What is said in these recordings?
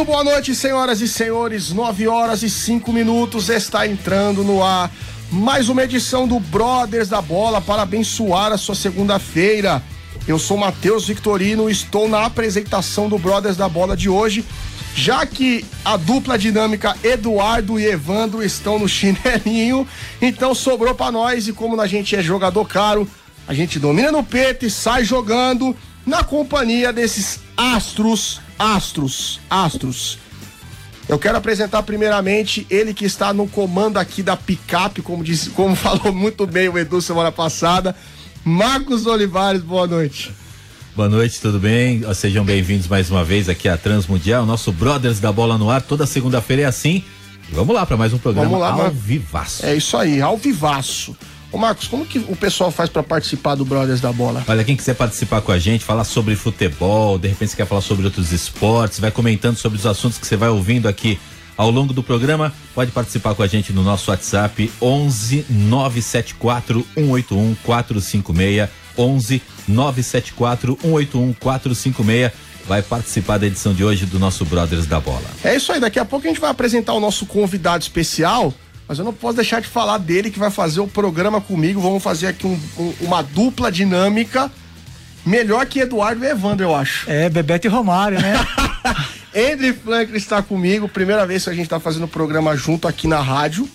Muito boa noite, senhoras e senhores. 9 horas e 5 minutos está entrando no ar mais uma edição do Brothers da Bola para abençoar a sua segunda-feira. Eu sou Matheus Victorino, estou na apresentação do Brothers da Bola de hoje, já que a dupla dinâmica Eduardo e Evandro estão no chinelinho, então sobrou para nós e como a gente é jogador caro, a gente domina no peito e sai jogando na companhia desses astros, astros, astros. Eu quero apresentar primeiramente ele que está no comando aqui da picape, como disse, como falou muito bem o Edu semana passada. Marcos Olivares, boa noite. Boa noite, tudo bem? Sejam bem-vindos mais uma vez aqui à Transmundial, nosso Brothers da Bola no Ar. Toda segunda-feira é assim. Vamos lá para mais um programa Vamos lá, ao vivaço. É isso aí, ao vivaço. Ô Marcos, como que o pessoal faz para participar do Brothers da Bola? Olha, quem quiser participar com a gente, falar sobre futebol, de repente você quer falar sobre outros esportes, vai comentando sobre os assuntos que você vai ouvindo aqui ao longo do programa, pode participar com a gente no nosso WhatsApp 11 974 181 456 11 974 181 456 vai participar da edição de hoje do nosso Brothers da Bola. É isso aí, daqui a pouco a gente vai apresentar o nosso convidado especial, mas eu não posso deixar de falar dele que vai fazer o programa comigo. Vamos fazer aqui um- um- uma dupla dinâmica melhor que Eduardo e Evandro, eu acho. É, Bebeto e Romário, né? Andrew Franklin está comigo, primeira vez que a gente está fazendo programa junto aqui na rádio.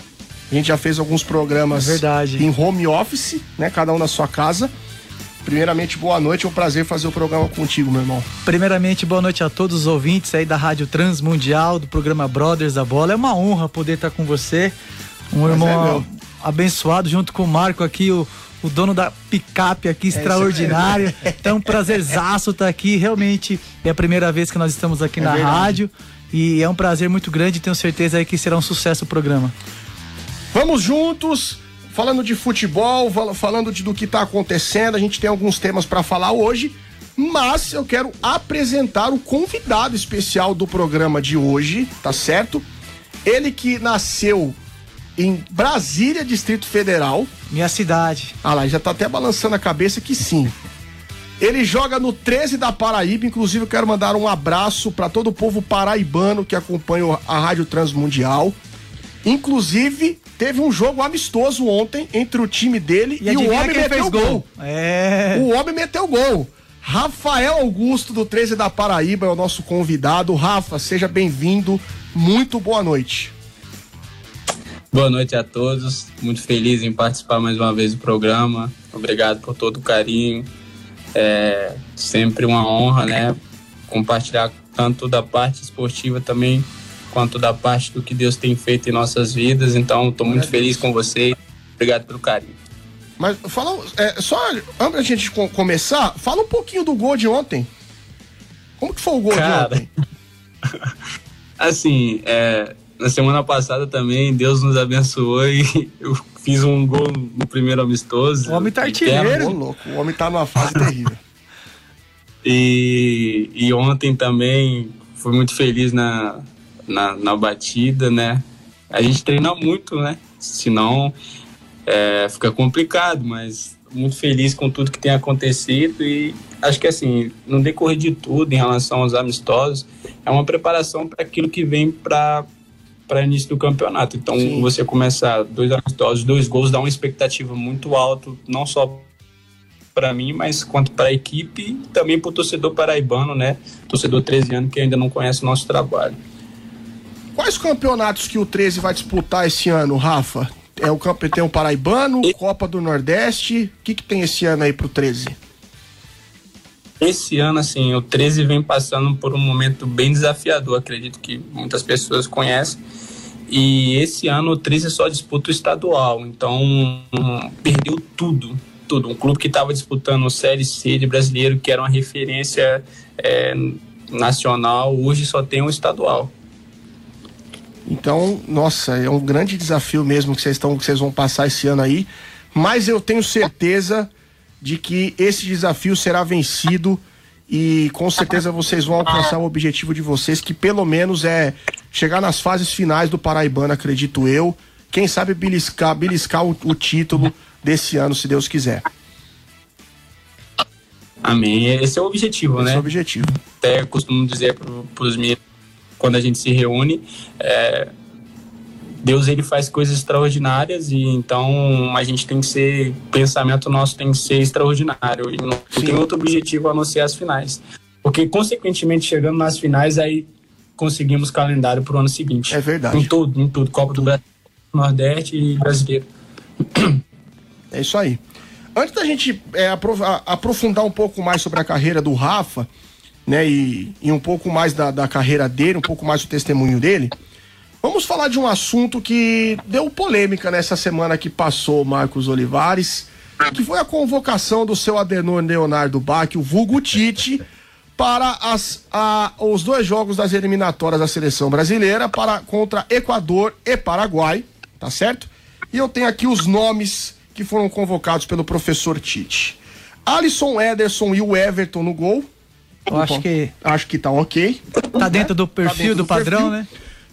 A gente já fez alguns programas É verdade. em home office, né? Cada um na sua casa. Primeiramente, boa noite, é um prazer fazer o programa contigo, meu irmão. Primeiramente, boa noite a todos os ouvintes aí da Rádio Transmundial, do programa Brothers da Bola. É uma honra poder estar com você, um Mas é irmão meu. abençoado, junto com o Marco aqui, o, o dono da picape É aqui, extraordinário. Então, é um prazerzaço estar aqui. Realmente é a primeira vez que nós estamos aqui É na verdade. rádio. E é um prazer muito grande, tenho certeza aí que será um sucesso o programa. Vamos juntos, falando de futebol, fal- falando de, do que tá acontecendo. A gente tem alguns temas para falar hoje, mas eu quero apresentar o convidado especial do programa de hoje, tá certo? Ele que nasceu em Brasília, Distrito Federal. Minha cidade. Ah lá, já tá até balançando a cabeça que sim. Ele joga no 13 da Paraíba, inclusive eu quero mandar um abraço para todo o povo paraibano que acompanha o- a Rádio Transmundial. Inclusive, teve um jogo amistoso ontem entre o time dele e, o adivinha homem meteu fez gol. É. O homem meteu gol. Rafael Augusto do 13 da Paraíba é o nosso convidado. Rafa, seja bem-vindo. Muito boa noite. Boa noite a todos. Muito feliz em participar mais uma vez do programa. Obrigado por todo o carinho. É sempre uma honra, né? Compartilhar tanto da parte esportiva também quanto da parte do que Deus tem feito em nossas vidas. Então, estou muito feliz com vocês. Obrigado pelo carinho. Mas fala, é, só antes da gente co- começar, fala um pouquinho do gol de ontem. Como que foi o gol Cara. de ontem? Assim, é, na semana passada também Deus nos abençoou e eu fiz um gol no primeiro amistoso. O homem tá artilheiro. Louco, o homem tá numa fase terrível. E, e ontem também fui muito feliz na, na, na batida, né? A gente treina muito, né? Senão é, fica complicado, mas muito feliz com tudo que tem acontecido e acho que assim, no decorrer de tudo em relação aos amistosos, é uma preparação para aquilo que vem para para início do campeonato. Então, Sim. você começar dois amistosos, dois gols, dá uma expectativa muito alta, não só para mim, mas quanto para a equipe e também para o torcedor paraibano, né? Torcedor 13 anos que ainda não conhece o nosso trabalho. Quais campeonatos que o 13 vai disputar esse ano, Rafa? É o campeão paraibano, Copa do Nordeste. O que, que tem esse ano aí pro 13? Esse ano, assim, o 13 vem passando por um momento bem desafiador, acredito que muitas pessoas conhecem. E esse ano o 13 só disputa o estadual, então hum, perdeu tudo. tudo. Um clube que estava disputando Série C de brasileiro, que era uma referência é, nacional, hoje só tem um estadual. Então, nossa, é um grande desafio mesmo que vocês estão, que vocês vão passar esse ano aí. Mas eu tenho certeza de que esse desafio será vencido e com certeza vocês vão alcançar o objetivo de vocês, que pelo menos é chegar nas fases finais do Paraibano, acredito eu. Quem sabe beliscar, beliscar o, o título desse ano, se Deus quiser. Amém. Esse é o objetivo, Esse né? é o objetivo. Até costumo dizer para os meus quando a gente se reúne, é, Deus ele faz coisas extraordinárias e então a gente tem que ser, o pensamento nosso tem que ser extraordinário e não Sim. tem outro objetivo a não ser as finais. Porque consequentemente chegando nas finais aí conseguimos calendário para o ano seguinte. É verdade. Em tudo, em tudo, Copa do Brasil, Nordeste e Brasileiro. É isso aí. Antes da gente é, aprofundar um pouco mais sobre a carreira do Rafa, né, e, e um pouco mais da, da carreira dele, um pouco mais do testemunho dele, vamos falar de um assunto que deu polêmica nessa semana que passou, Marcos Olivares, que foi a convocação do seu Adenor Leonardo Bach, o vulgo Tite, para as, a- os dois jogos das eliminatórias da seleção brasileira para contra Equador e Paraguai, tá certo? E eu tenho aqui os nomes que foram convocados pelo professor Tite. Alisson, Ederson e o Everton no gol. Eu acho que Acho que tá ok. tá dentro do perfil, dentro do, do padrão, perfil. né?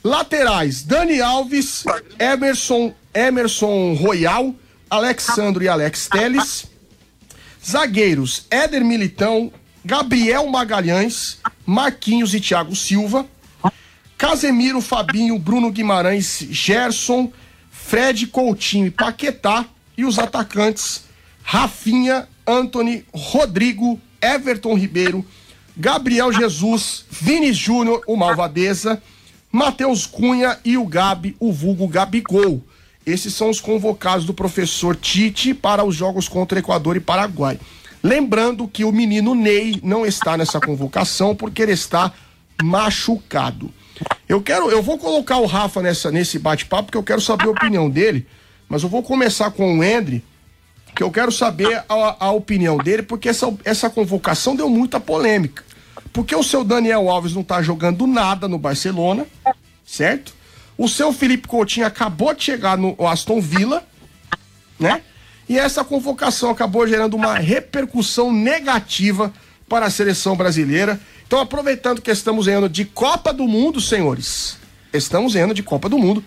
Laterais, Dani Alves, Emerson, Emerson Royal, Alexandro e Alex Teles. Zagueiros, Éder Militão, Gabriel Magalhães, Marquinhos e Thiago Silva. Casemiro, Fabinho, Bruno Guimarães, Gerson, Fred Coutinho e Paquetá. E os atacantes, Rafinha, Anthony, Rodrigo, Everton Ribeiro, Gabriel Jesus, Vini Júnior, o Malvadeza, Matheus Cunha e o Gabi, o vulgo Gabigol. Esses são os convocados do professor Tite para os jogos contra Equador e Paraguai. Lembrando que o menino Ney não está nessa convocação porque ele está machucado. Eu quero, eu vou colocar o Rafa nessa, nesse bate-papo porque eu quero saber a opinião dele, mas eu vou começar com o Endre, que eu quero saber a, a opinião dele, porque essa, essa convocação deu muita polêmica. Porque o seu Daniel Alves não tá jogando nada no Barcelona, certo? O seu Felipe Coutinho acabou de chegar no Aston Villa, né? E essa convocação acabou gerando uma repercussão negativa para a seleção brasileira. Então, aproveitando que estamos em ano de Copa do Mundo, senhores, estamos em ano de Copa do Mundo.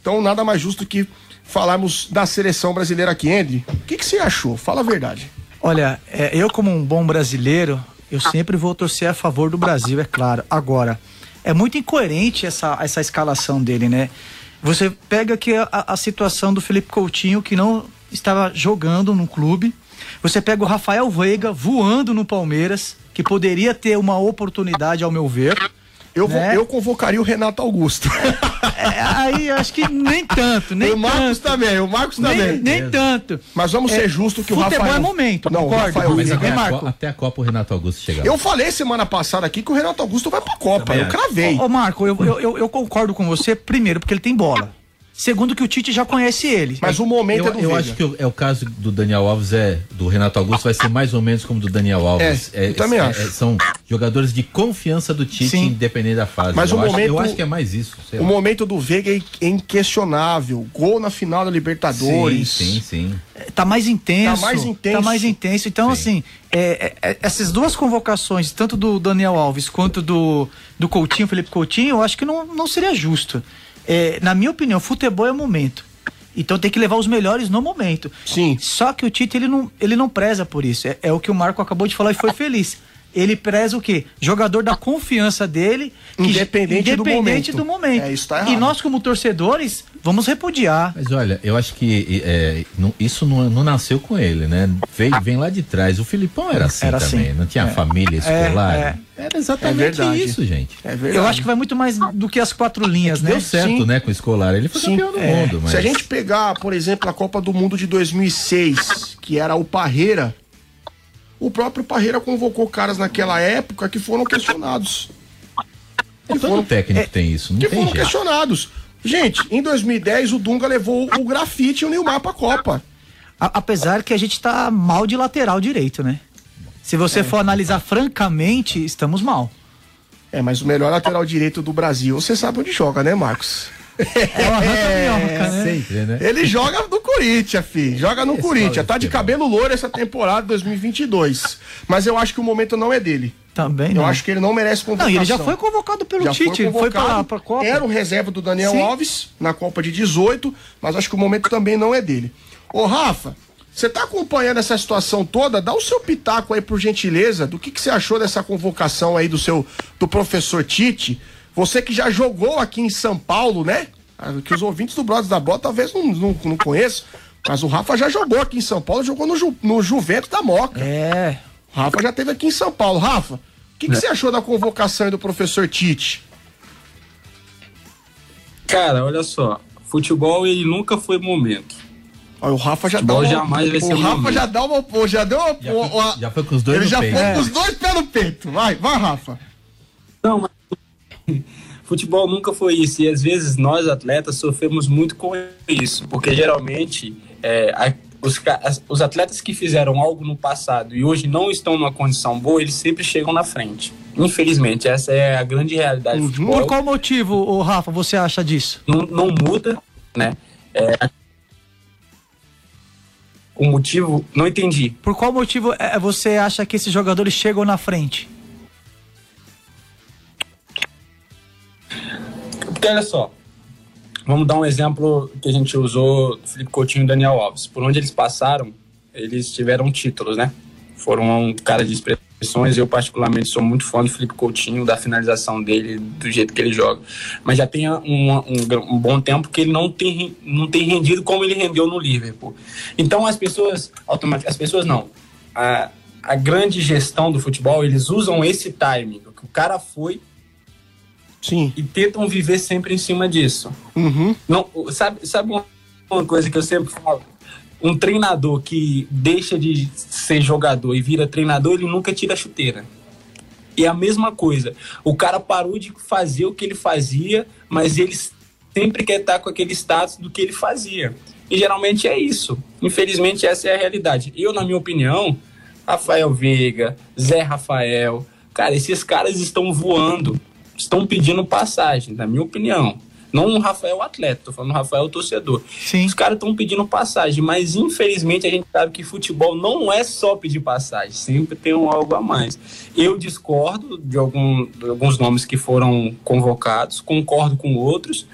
Então, nada mais justo que falarmos da seleção brasileira aqui, Andy. O que, que você achou? Fala a verdade. Olha, é, eu como um bom brasileiro, eu sempre vou torcer a favor do Brasil, é claro. Agora, é muito incoerente essa, essa escalação dele, né? Você pega aqui a, a situação do Felipe Coutinho, que não estava jogando no clube. Você pega o Rafael Veiga voando no Palmeiras, que poderia ter uma oportunidade, ao meu ver. Eu, vou- Né? eu convocaria o Renato Augusto. É, aí acho que nem tanto, nem o Marcos tanto. também, o Marcos Nem, também. nem tanto. Mas vamos ser É, justos que o futebol Rafael... é momento, não, o concorda? Rafael Mas Veiga- até a, Marco? Co- até a Copa o Renato Augusto chegar. Eu falei semana passada aqui que o Renato Augusto vai pra Copa. Também eu cravei. Ô, Marco, eu, eu, eu- eu concordo com você, primeiro, porque ele tem bola. Segundo, que o Tite já conhece ele. Mas o momento Eu, é do eu Veiga. acho que o- é o caso do Daniel Alves é do Renato Augusto vai ser mais ou menos como do Daniel Alves. É, eu também acho. são jogadores de confiança do Tite, Sim. independente da fase. Mas eu o acho, momento- eu acho que é mais isso. sei O lá. momento do Veiga é inquestionável. Gol na final da Libertadores. Sim, sim, sim. Tá mais intenso. Tá mais intenso. Tá mais intenso. Então, Sim. assim, é, é, é, essas duas convocações, tanto do Daniel Alves quanto do, do Coutinho, Felipe Coutinho, eu acho que não, não seria justo. É, na minha opinião, futebol é momento. Então tem que levar os melhores no momento. Sim. Só que o Tite, ele não, ele não preza por isso. É, é o que o Marco acabou de falar e foi feliz. Ele preza o quê? Jogador da confiança dele. que- Independente do independente momento. do momento. É, isso tá e nós, como torcedores, vamos repudiar. Mas olha, eu acho que é, não- isso não, não nasceu com ele, né? Vem, vem lá de trás. O Filipão era assim Era também, assim. não tinha É. família escolar. É, Era exatamente É verdade. isso, gente. É verdade. Eu acho que vai muito mais do que as quatro linhas, né? Deu certo, Sim. né, com o escolar. Ele foi Sim. campeão do É. mundo, mas Se a gente pegar, por exemplo, a Copa do Mundo de 2006, que era o Parreira, o próprio Parreira convocou caras naquela época que foram questionados. Que todo foram, técnico tem isso, não que tem foram jeito. questionados. Gente, em 2010 o Dunga levou o grafite e o Neymar pra Copa. A, apesar que a gente tá mal de lateral direito, né? Se você é. for analisar francamente, estamos mal. É, mas o melhor lateral direito do Brasil, você sabe onde joga, né, Marcos? É uma é, né? Sempre, né? Ele joga no Corinthians, fi. Joga no Esse Corinthians. Tá de cabelo louro essa temporada 2022. Mas eu acho que o momento não é dele. Também Eu acho que ele não merece convocação. Não, ele já foi convocado pelo já Tite. Foi, foi pra, pra Copa. Era o reserva do Daniel Sim. Alves na Copa de 18, mas acho que o momento também não é dele. Ô, Rafa, você tá acompanhando essa situação toda? Dá o seu pitaco aí, por gentileza, do que, que você achou dessa convocação aí do seu do professor Tite. Você que já jogou aqui em São Paulo, né? Ah, que os ouvintes do Brothers da Bola talvez não, não, não conheçam. Mas o Rafa já jogou aqui em São Paulo, jogou no, Ju, no Juventus da Moca. É. O Rafa já teve aqui em São Paulo. Rafa, o que, que é. você achou da convocação do professor Tite? Cara, olha só. Futebol ele nunca foi momento. o Rafa já Futebol dá uma, jamais vai ser o Rafa momento. já dá uma, já deu uma, já, foi, uma, já foi com os dois ele já peito. foi com os dois pés no peito. Vai, vai, Rafa. Não, mas futebol nunca foi isso. E às vezes nós, atletas, sofremos muito com isso. Porque geralmente é, a, os, os atletas que fizeram algo no passado e hoje não estão numa condição boa, eles sempre chegam na frente. Infelizmente, essa é a grande realidade uhum. do futebol. Por qual motivo, o Rafa, você acha disso? Não, não muda, né? É, o motivo, não entendi. Por qual motivo é, você acha que esses jogadores chegam na frente? Porque olha só, vamos dar um exemplo que a gente usou Felipe Coutinho e Daniel Alves. Por onde eles passaram, eles tiveram títulos, né? Foram um cara de expressões. Eu, particularmente, sou muito fã do Felipe Coutinho, da finalização dele, do jeito que ele joga. Mas já tem um, um, um bom tempo que ele não tem, não tem rendido como ele rendeu no Liverpool. Então, as pessoas, automaticamente, as pessoas não. A, a grande gestão do futebol, eles usam esse timing, o cara foi Sim. E tentam viver sempre em cima disso. Uhum. Não, sabe, sabe uma coisa que eu sempre falo? Um treinador que deixa de ser jogador e vira treinador, ele nunca tira a chuteira. E é a mesma coisa. O cara parou de fazer o que ele fazia, mas ele sempre quer estar com aquele status do que ele fazia. E geralmente é isso. Infelizmente, essa é a realidade. Eu, na minha opinião, Rafael Veiga, Zé Rafael, cara, esses caras estão voando estão pedindo passagem, na minha opinião. Não o Rafael atleta, tô falando o Rafael torcedor. Sim. Os caras estão pedindo passagem, mas infelizmente a gente sabe que futebol não é só pedir passagem, sempre tem um algo a mais. Eu discordo de, algum, de alguns nomes que foram convocados, concordo com outros,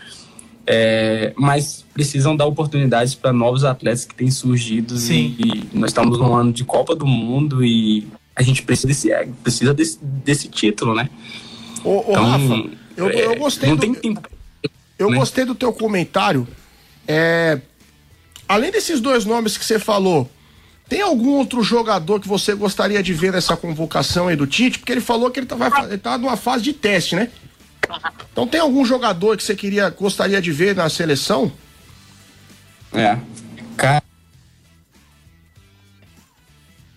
é, mas precisam dar oportunidades para novos atletas que têm surgido. Sim. E, nós estamos num ano de Copa do Mundo e a gente precisa desse, precisa desse, desse título, né? Ô, ô então, Rafa, eu, eu é, gostei. Não do, tem tempo. Eu né? gostei do teu comentário. É, além desses dois nomes que você falou, tem algum outro jogador que você gostaria de ver nessa convocação aí do Tite? Porque ele falou que ele tá, vai, ele tá numa fase de teste, né? Então tem algum jogador que você queria, gostaria de ver na seleção? É. Cara.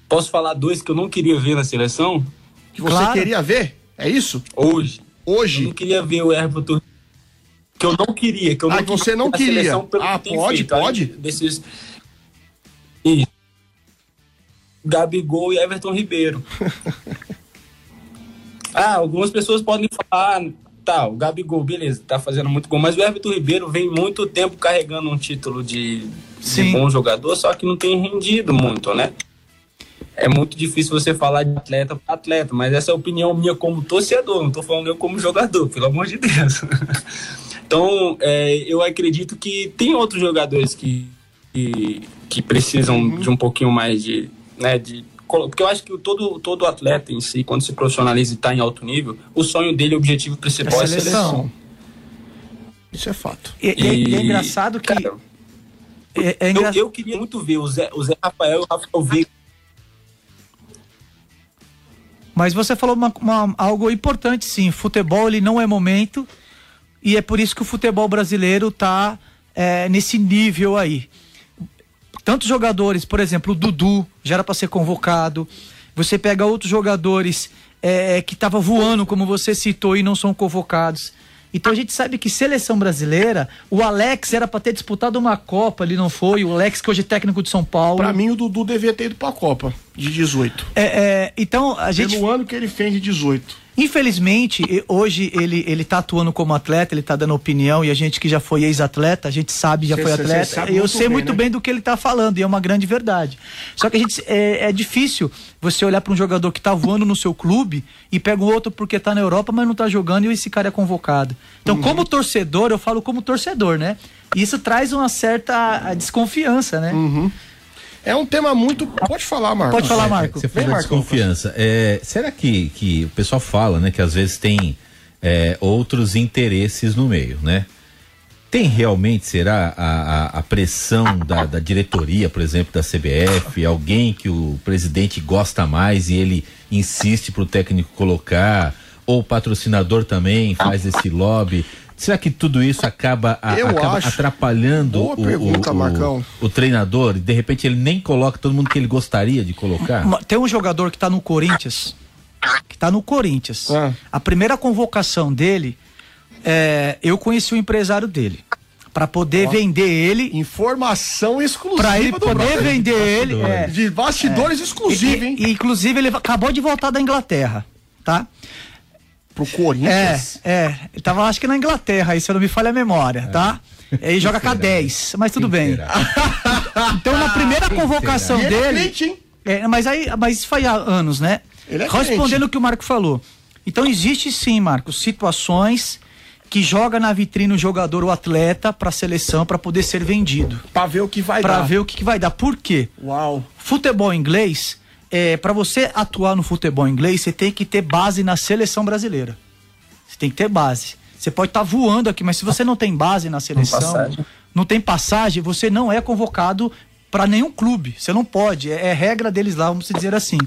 Posso falar dois que eu não queria ver na seleção? Que você claro. queria ver? É isso? Hoje. Hoje? Eu não queria ver o Everton. Que eu não queria. Que eu ah, não você não queria? Ah, pode, feito, pode? Desses... Isso. Gabigol e Everton Ribeiro. ah, algumas pessoas podem falar, ah, tá, o Gabigol, beleza, tá fazendo muito gol, mas o Everton Ribeiro vem muito tempo carregando um título de, de bom jogador, só que não tem rendido muito, né? É muito difícil você falar de atleta para atleta, mas essa é a opinião minha como torcedor, não estou falando eu como jogador, pelo amor de Deus. então, é, eu acredito que tem outros jogadores que, que, que precisam uhum. de um pouquinho mais de, né, de porque eu acho que todo, todo atleta em si, quando se profissionaliza e está em alto nível, o sonho dele, o objetivo principal é a seleção. É seleção. Isso é fato. E, e, e é engraçado que. Cara, é, é engra... eu, eu, queria muito ver o Zé, o Zé Rafael e o Rafael Veiga Mas você falou uma, uma, algo importante, sim. Futebol ele não é momento e é por isso que o futebol brasileiro está é, nesse nível aí. Tantos jogadores, por exemplo, o Dudu já era para ser convocado. Você pega outros jogadores é, que estavam voando, como você citou, e não são convocados. Então a gente sabe que seleção brasileira, o Alex era para ter disputado uma Copa, ele não foi. O Alex, que hoje é técnico de São Paulo. Pra mim, o Dudu devia ter ido pra Copa, de 18. É, é, então a gente. Pelo ano que ele fez de 18. Infelizmente, hoje ele, ele tá atuando como atleta, ele tá dando opinião, e a gente que já foi ex-atleta, a gente sabe, já Cê- foi cê- cê atleta, sabe eu sei bem, muito né? bem do que ele tá falando, e é uma grande verdade. Só que a gente é, é difícil você olhar para um jogador que tá voando no seu clube e pega o outro porque tá na Europa, mas não tá jogando e esse cara é convocado. Então, Uhum. como torcedor, eu falo como torcedor, né? E Isso traz uma certa desconfiança, né? É um tema muito. Pode falar, Marcos. Pode falar, Marco. Você falou desconfiança. É, será que, que o pessoal fala, né, que às vezes tem é, outros interesses no meio, né? Tem realmente, será, a, a, a pressão da, da diretoria, por exemplo, da CBF, alguém que o presidente gosta mais e ele insiste para o técnico colocar, ou o patrocinador também faz esse lobby? Será que tudo isso acaba, a- acaba atrapalhando o, pergunta, o, Marcão. o, o treinador de repente ele nem coloca todo mundo que ele gostaria de colocar? Tem um jogador que tá no Corinthians, que tá no Corinthians. Ah. A primeira convocação dele, é, eu conheci o empresário dele. Pra poder vender ele, Informação exclusiva pra ele do poder Brother. vender ele. é. De bastidores exclusivos, E- hein? e, inclusive, ele acabou de voltar da Inglaterra, tá? Pro É, Corinthians. é. Ele tava, acho que na Inglaterra, aí se eu não me falha a memória, tá? Ele joga com a 10, mas tudo Quem bem. Então, na primeira convocação ele é dele. crente, hein? É, mas aí, mas isso foi há anos, né? Ele é Respondendo crente. o que o Marco falou. Então existe sim, Marcos, situações que joga na vitrine o jogador ou atleta para seleção para poder ser vendido, Pra ver o que vai para dar. ver o que, que vai dar. Por quê? Uau. Futebol inglês, é, para você atuar no futebol inglês, você tem que ter base na seleção brasileira. Você tem que ter base. Você pode estar voando aqui, mas se você não tem base na seleção, passagem. não tem passagem, você não é convocado para nenhum clube. Você não pode. É, é regra deles lá, vamos dizer assim.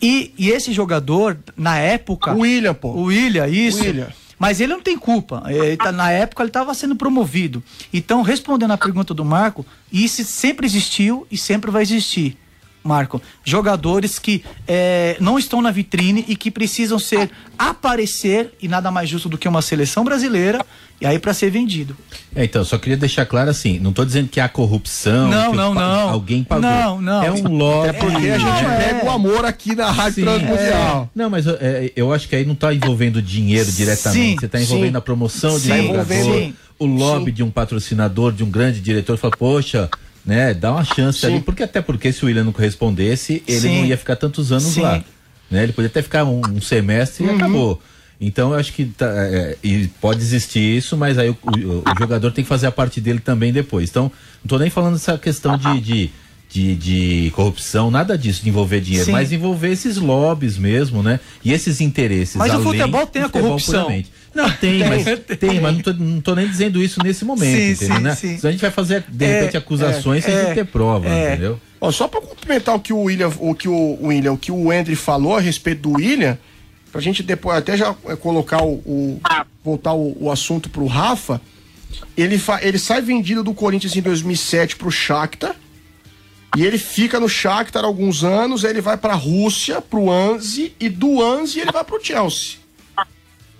E, e esse jogador, na época. O William, pô. O William, isso. William. Mas ele não tem culpa. Ele tá- na época ele estava sendo promovido. Então, respondendo à pergunta do Marco, isso sempre existiu e sempre vai existir. Marco, jogadores que eh, não estão na vitrine e que precisam ser aparecer e nada mais justo do que uma seleção brasileira e aí para ser vendido. É, então, só queria deixar claro assim, não tô dizendo que há corrupção, Não, que não, não. alguém pagou. Não, não. É um lobby. É porque a gente Não, é. pega o amor aqui na Rádio Transmundial. é. Não, mas é, eu acho que aí não está envolvendo dinheiro diretamente. Sim, Você está envolvendo sim. a promoção de Sim, um jogador, sim. o lobby Sim. de um patrocinador, de um grande diretor. Fala, poxa, né, dá uma chance Sim. ali. Porque até porque se o William não correspondesse, ele Sim. não ia ficar tantos anos Sim. lá. Né? Ele podia até ficar um, um semestre Uhum. e acabou. Então eu acho que tá, é, e pode existir isso, mas aí o, o- o jogador tem que fazer a parte dele também depois. Então, não tô nem falando dessa questão de, de, de, de corrupção, nada disso, de envolver dinheiro, mas envolver esses lobbies mesmo, né? E esses interesses. Mas o futebol tem a corrupção. puramente. Não, tem, mas, tem, mas não, tô, não tô nem dizendo isso nesse momento, Sim, entendeu? sim, né? sim. Senão a gente vai fazer, de É, repente, acusações sem é, a gente ter prova, é. entendeu? Ó, só pra complementar o que o William, o que o William, o que o Andrew falou a respeito do William, pra gente depois até já é, colocar o, o- voltar o, o assunto pro Rafa, ele, fa, ele sai vendido do Corinthians em 2007 pro Shakhtar. E ele fica no Shakhtar alguns anos, aí ele vai pra Rússia, pro Anzi, e do Anzi ele vai pro Chelsea.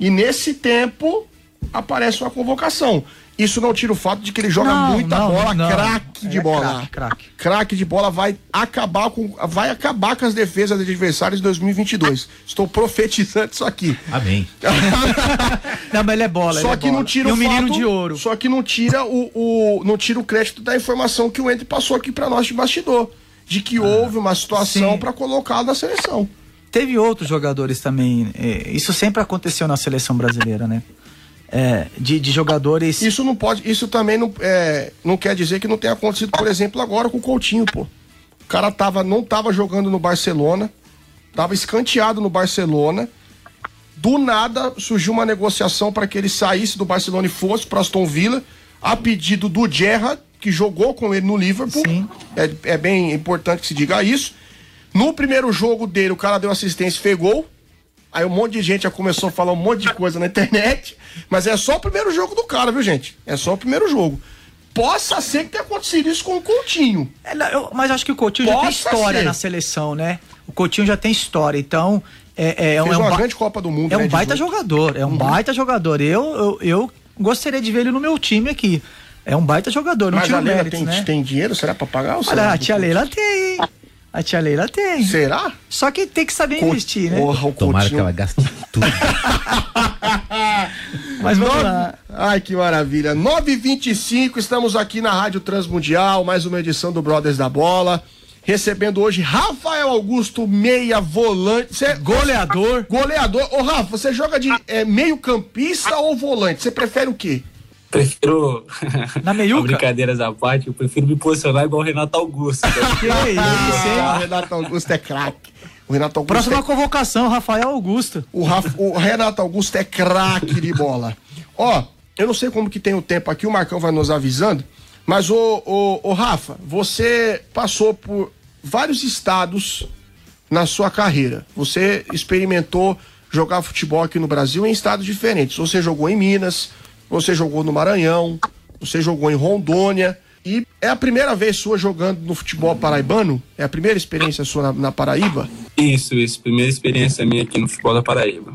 E nesse tempo aparece uma convocação. Isso não tira o fato de que ele joga Não, muita não, bola, não. craque de É bola. craque, craque. Craque de bola vai acabar com vai acabar com as defesas de adversários em 2022. Estou profetizando isso aqui. Amém. Não, mas ele é bola. Só ele é que bola. não tira e o um menino fato- de ouro. Só que não tira o, o- não tira o crédito da informação que o Ente passou aqui pra nós de bastidor, de que houve uma situação Ah, pra colocá-lo na seleção. Teve outros jogadores também. é, isso sempre aconteceu na seleção brasileira, né? É, de, de jogadores. Isso não pode, isso também não, é, não quer dizer que não tenha acontecido, por exemplo, agora com o Coutinho, pô. O cara tava, não tava jogando no Barcelona, tava escanteado no Barcelona. Do nada surgiu uma negociação para que ele saísse do Barcelona e fosse para Aston Villa, a pedido do Gerrard, que jogou com ele no Liverpool. Sim. É, é bem importante que se diga isso. No primeiro jogo dele, o cara deu assistência e fez gol. Aí um monte de gente já começou a falar um monte de coisa na internet. Mas é só o primeiro jogo do cara, viu, gente? É só o primeiro jogo. Possa ser que tenha acontecido isso com o Coutinho. É, eu- mas acho que o Coutinho já tem Possa história ser. na seleção, né? O Coutinho já tem história, então É, é, é um uma grande Copa do Mundo. é né, um baita 18. jogador, é um baita jogador. Eu, eu, eu gostaria de ver ele no meu time aqui. É um baita jogador, não Mas tiro a Leila méritos, tem, né? tem dinheiro? Será pra pagar? Ou Olha, será? a tia Leila tem, hein? A tia Leila tem. Será? Só que tem que saber investir, né? Porra, o Tomara que ela gaste tudo. Mas vamos Nove- lá. Ai, que maravilha. 9h25, estamos aqui na Rádio Transmundial, mais uma edição do Brothers da Bola. Recebendo hoje Rafael Augusto, meia volante. Cê, Goleador. goleador. Ô, Rafa, você joga de é, meio campista ou volante? Você prefere o quê? Prefiro. Na meiuca? Brincadeiras à parte, eu prefiro me posicionar igual o Renato Augusto. Que isso, hein? O Renato Augusto é craque. O Renato Augusto Próxima é convocação, Rafael Augusto. O, Rafa- o Renato Augusto é craque de bola. Ó, eu não sei como que tem o tempo aqui, o Marcão vai nos avisando, mas o, o, o Rafa, você passou por vários estados na sua carreira. Você experimentou jogar futebol aqui no Brasil em estados diferentes. Você jogou em Minas, você jogou no Maranhão, você jogou em Rondônia. E é a primeira vez sua jogando no futebol paraibano? É a primeira experiência sua na- na Paraíba? Isso, isso. Primeira experiência minha aqui no futebol da Paraíba.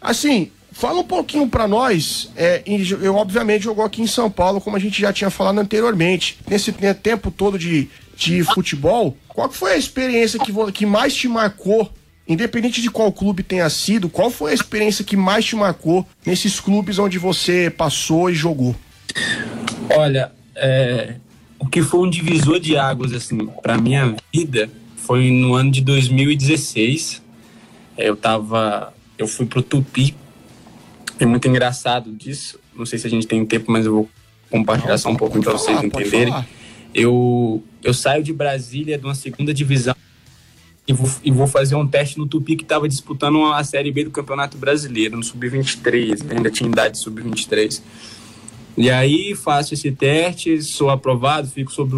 Assim, fala um pouquinho pra nós. É, eu, obviamente, jogou aqui em São Paulo, como a gente já tinha falado anteriormente. Nesse né, tempo todo de, de futebol, qual foi a experiência que, que mais te marcou? Independente de qual clube tenha sido, qual foi a experiência que mais te marcou nesses clubes onde você passou e jogou? Olha, é, o que foi um divisor de águas assim para minha vida foi no ano de 2016. É, Eu tava, eu fui pro Tupi. É muito engraçado disso. Não sei se a gente tem tempo, mas eu vou compartilhar só um pouquinho para vocês entenderem. Eu eu saio de Brasília de uma segunda divisão e vou, e vou fazer um teste no Tupi que estava disputando a Série B do Campeonato Brasileiro, no Sub-23, ainda tinha idade Sub-23. E aí faço esse teste, sou aprovado, fico sobre,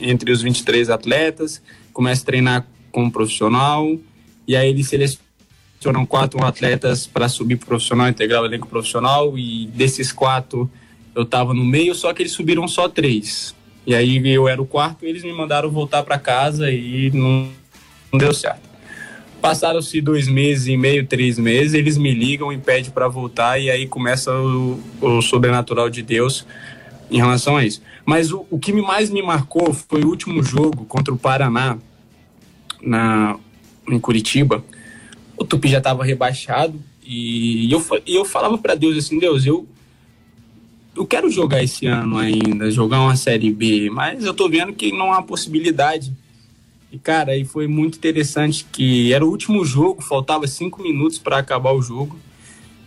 entre os 23 atletas, começo a treinar como profissional, e aí eles selecionam quatro atletas para subir pro profissional, integrar o elenco profissional, e desses quatro eu estava no meio, só que eles subiram só três. E aí eu era o quarto, e eles me mandaram voltar para casa e não, não deu certo. Passaram-se dois meses e meio, três meses, eles me ligam e pedem para voltar, e aí começa o, o sobrenatural de Deus em relação a isso. Mas o, o que mais me marcou foi o último jogo contra o Paraná, na, em Curitiba. O Tupi já estava rebaixado, e eu, e eu falava para Deus assim: Deus, eu, eu quero jogar esse ano ainda, jogar uma Série B, mas eu tô vendo que não há possibilidade. E, cara, aí foi muito interessante que era o último jogo, faltava cinco minutos para acabar o jogo.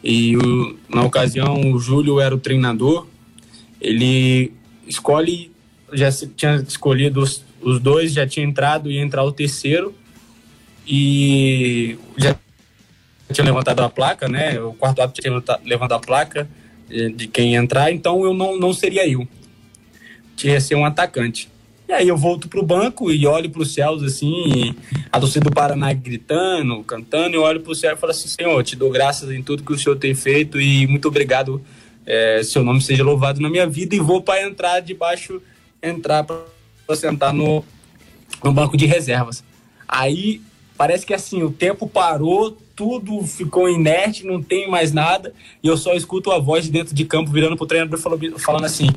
E o- na ocasião o Júlio era o treinador. Ele escolhe, já tinha escolhido os, os dois, já tinha entrado e entrar o terceiro. E já tinha levantado a placa, né? O quarto árbitro tinha levanta- levantado a placa eh, de quem entrar, então eu não, não seria eu. Tinha ser um atacante. E aí eu volto pro banco e olho pros céus assim, a torcida do Paraná gritando, cantando, e olho pro céu e falo assim, Senhor, te dou graças em tudo que o Senhor tem feito e muito obrigado, eh, seu nome seja louvado na minha vida, e vou para entrar debaixo, entrar para sentar no, no banco de reservas. Aí parece que assim, o tempo parou, tudo ficou inerte, não tem mais nada, e eu só escuto a voz de dentro de campo virando pro treinador falando assim: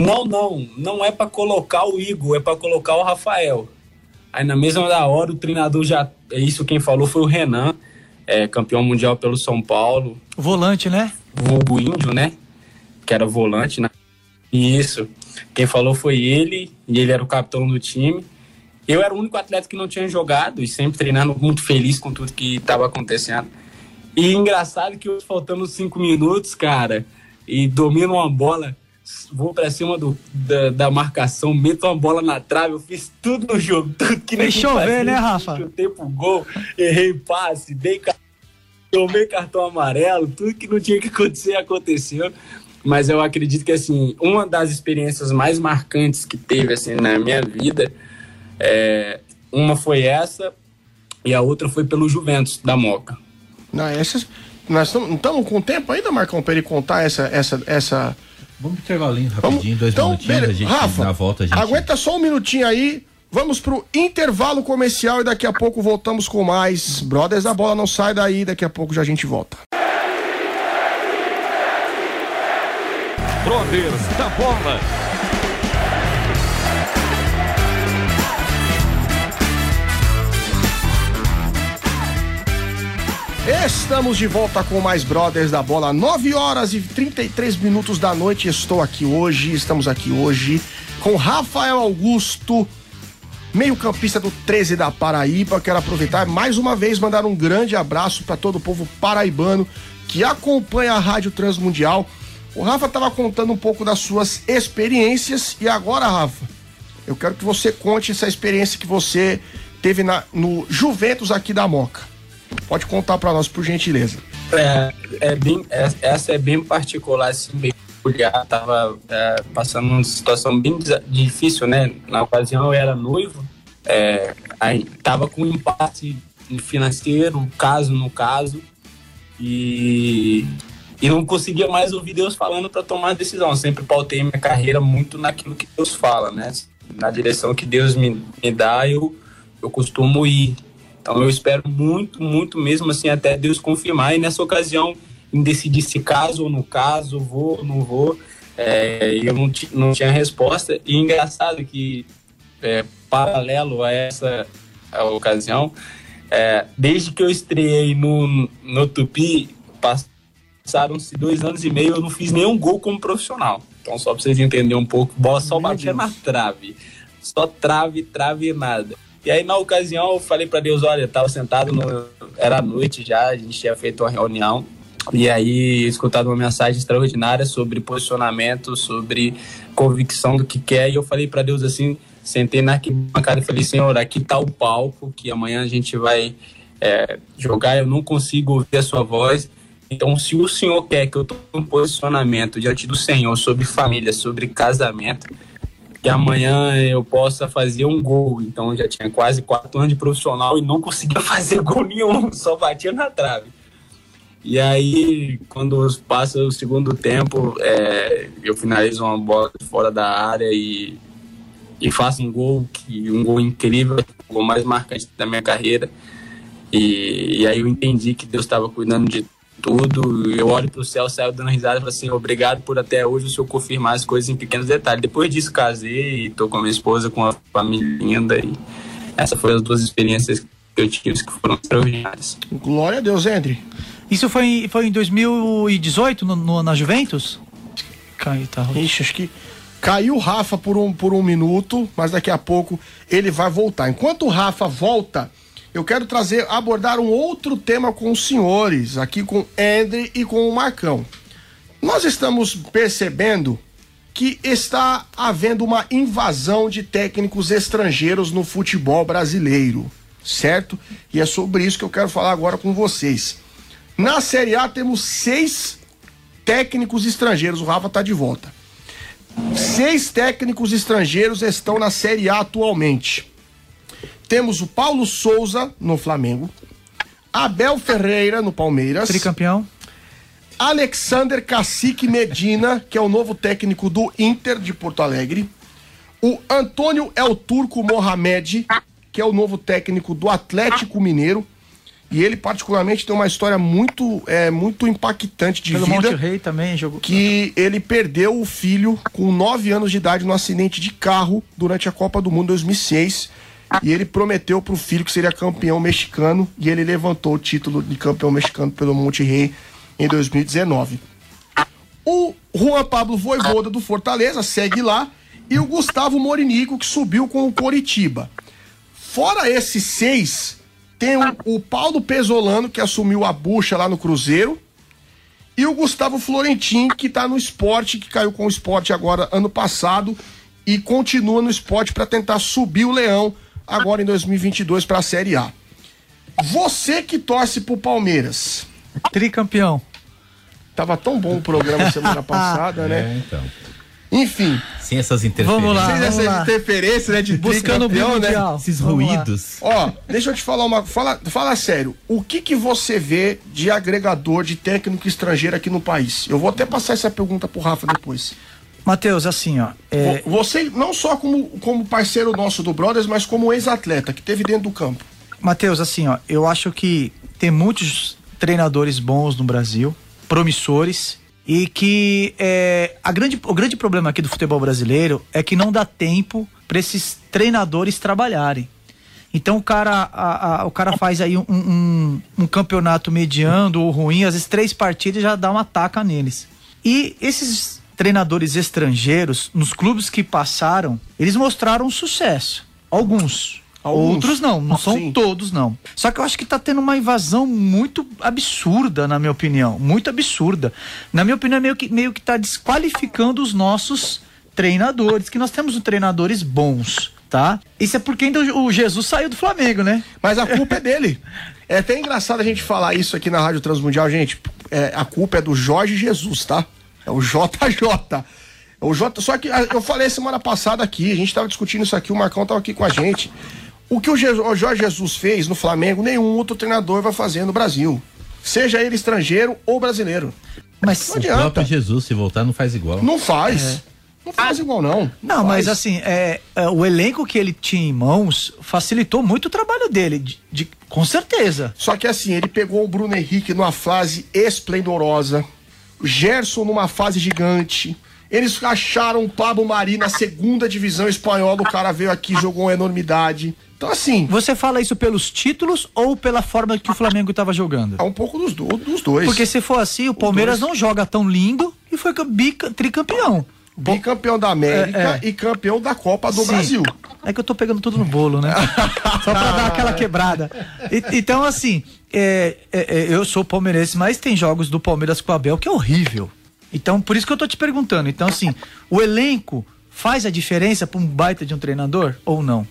"Não, não, não é para colocar o Igor, é para colocar o Rafael". Aí na mesma da hora o treinador já, é isso quem falou foi o Renan, é, campeão mundial pelo São Paulo, Volante, né? vulgo índio, né? Que era volante, né? Isso. Quem falou foi ele, e ele era o capitão do time. Eu era o único atleta que não tinha jogado e sempre treinando muito feliz com tudo que estava acontecendo. E engraçado que faltando cinco minutos, cara, e domino uma bola, vou pra cima do, da, da marcação, meto uma bola na trave, eu fiz tudo no jogo, tudo que chover, fazia. né, Rafa? Chutei pro gol, errei passe, dei tomei cartão amarelo, tudo que não tinha que acontecer aconteceu. Mas eu acredito que assim, uma das experiências mais marcantes que teve assim na minha vida, é, uma foi essa e a outra foi pelo Juventus da Moca. Não, essas, nós estamos com tempo ainda, Marcão, para ele contar essa, essa, essa, Vamos pro intervalinho Vamos- rapidinho, dois então, minutinhos, beleza. a gente Rafa, na volta a gente... aguenta só um minutinho aí. Vamos pro intervalo comercial e daqui a pouco voltamos com mais. Brothers da bola, não sai daí, daqui a pouco já a gente volta. Brothers da bola. Estamos de volta com mais Brothers da Bola, 9 horas e 33 minutos da noite. Estou aqui hoje, estamos aqui hoje com Rafael Augusto, meio-campista do 13 da Paraíba. Quero aproveitar mais uma vez mandar um grande abraço para todo o povo paraibano que acompanha a Rádio Transmundial. O Rafa estava contando um pouco das suas experiências e agora, Rafa, eu quero que você conte essa experiência que você teve na, no Juventus aqui da Moca. Pode contar para nós, por gentileza. É, é bem, é, essa é bem particular, assim, bem peculiar. Tava é, passando uma situação bem difícil, né? Na ocasião eu era noivo, é, aí tava com um empate financeiro, caso no caso, e, e não conseguia mais ouvir Deus falando para tomar decisão. Eu sempre pautei minha carreira muito naquilo que Deus fala, né? Na direção que Deus me, me dá, eu, eu costumo ir. Então eu espero muito, muito mesmo assim até Deus confirmar. E nessa ocasião, em decidir se caso ou não caso, vou ou não vou, é, eu não, não tinha resposta. E engraçado que, é, paralelo a essa a ocasião, é, desde que eu estreiei no, no Tupi, passaram-se dois anos e meio, eu não fiz nenhum gol como profissional. Então, só para vocês entenderem um pouco, bola só batia na trave. Só trave, trave e nada. E aí, na ocasião, eu falei para Deus: olha, eu tava sentado, no... era noite já, a gente tinha feito uma reunião. E aí, escutado uma mensagem extraordinária sobre posicionamento, sobre convicção do que quer. E eu falei para Deus assim: sentei na bancada e falei: Senhor, aqui tá o palco, que amanhã a gente vai é, jogar. Eu não consigo ouvir a sua voz. Então, se o Senhor quer que eu tome um posicionamento diante do Senhor sobre família, sobre casamento, que amanhã eu possa fazer um gol. Então já tinha quase quatro anos de profissional e não conseguia fazer gol nenhum, só batia na trave. E aí, quando passa o segundo tempo, é, eu finalizo uma bola fora da área e, e faço um gol, que, um gol incrível, o gol mais marcante da minha carreira. E, e aí eu entendi que Deus estava cuidando de tudo. Eu olho para o céu, saio dando risada e falo assim: obrigado por até hoje o senhor confirmar as coisas em pequenos detalhes. Depois disso, casei e tô com a minha esposa, com uma família linda. E essa foi as duas experiências que eu tive que foram extraordinárias. Glória a Deus, André. Isso foi, foi em 2018 no, no, na Juventus? Caiu, tá. Ixi, acho que caiu o Rafa por um, por um minuto, mas daqui a pouco ele vai voltar. Enquanto o Rafa volta eu quero trazer, abordar um outro tema com os senhores, aqui com André e com o Marcão. Nós estamos percebendo que está havendo uma invasão de técnicos estrangeiros no futebol brasileiro, certo? E é sobre isso que eu quero falar agora com vocês. Na Série A temos seis técnicos estrangeiros, o Rafa está de volta. Seis técnicos estrangeiros estão na Série A atualmente. Temos o Paulo Souza no Flamengo, Abel Ferreira no Palmeiras. Tricampeão. Alexander Cacique Medina, que é o novo técnico do Inter de Porto Alegre. O Antônio El Turco Mohamed, que é o novo técnico do Atlético Mineiro. E ele, particularmente, tem uma história muito, é, muito impactante de Pelo vida. Monte Rei também jogou. Que ele perdeu o filho com 9 anos de idade no acidente de carro durante a Copa do Mundo 2006 e ele prometeu para o filho que seria campeão mexicano e ele levantou o título de campeão mexicano pelo Monte Rei em 2019. O Juan Pablo Voivoda do Fortaleza segue lá e o Gustavo Morinico que subiu com o Coritiba. Fora esses seis, tem o, o Paulo Pesolano que assumiu a bucha lá no Cruzeiro e o Gustavo Florentin que está no esporte, que caiu com o esporte agora ano passado e continua no esporte para tentar subir o Leão agora em 2022 para a Série A. Você que torce pro Palmeiras. Tricampeão. Tava tão bom o programa semana passada, né? É, então. Enfim. Sem essas interferências. Vamos lá. Sem vamos essas lá. interferências, né? De Buscando o tricampeão, né? Esses Vamos lá. ruídos. Ó, deixa eu te falar uma. Fala, fala sério. O que que você vê de agregador de técnico estrangeiro aqui no país? Eu vou até passar essa pergunta pro Rafa depois. Matheus, assim, ó. É, Vo- Você, não só como, como parceiro nosso do Brothers, mas como ex-atleta que teve dentro do campo. Matheus, assim, ó, eu acho que tem muitos treinadores bons no Brasil, promissores, e que é, a grande, o grande problema aqui do futebol brasileiro é que não dá tempo para esses treinadores trabalharem. Então o cara, a- a- o cara faz aí um, um- um campeonato mediano ou ruim, às vezes três partidas já dá uma taca neles. E esses treinadores estrangeiros, nos clubes que passaram, eles mostraram sucesso. Alguns. Alguns. Outros não, não são Sim. todos não. Só que eu acho que tá tendo uma invasão muito absurda, na minha opinião. Muito absurda. Na minha opinião, meio que, meio que tá desqualificando os nossos treinadores, que nós temos treinadores bons, tá? Isso é porque ainda o o Jesus saiu do Flamengo, né? Mas a culpa é dele. É até engraçado a gente falar isso aqui na Rádio Transmundial, gente. É, a culpa é do Jorge Jesus, tá? É o JJ. É o J... Só que ah, eu falei semana passada aqui, a gente tava discutindo isso aqui, o Marcão tava aqui com a gente. O que o, Je- o Jorge Jesus fez no Flamengo, nenhum outro treinador vai fazer no Brasil. Seja ele estrangeiro ou brasileiro. Mas Não O adianta. próprio Jesus, se voltar, não faz igual. Não faz. Não faz igual, não. Não, mas faz. assim, é, é, o elenco que ele tinha em mãos facilitou muito o trabalho dele, de, de- com certeza. Só que assim, ele pegou o Bruno Henrique numa fase esplendorosa, o Gerson numa fase gigante. Eles acharam o Pablo Mari na segunda divisão espanhola, o cara veio aqui e jogou uma enormidade. Então, assim, Você fala isso pelos títulos ou pela forma que o Flamengo estava jogando? é um pouco dos, do- dos dois. Porque se for assim, o Palmeiras não joga tão lindo e foi bica- tricampeão. Bicampeão da América É, e campeão da Copa do Sim. Brasil. É que eu tô pegando tudo no bolo, né? Só pra dar aquela quebrada. E- então, assim, é, é, é, eu sou palmeirense, mas tem jogos do Palmeiras com o Abel que é horrível. Então, por isso que eu tô te perguntando. Então, assim, o elenco faz a diferença pra um baita de um treinador ou não?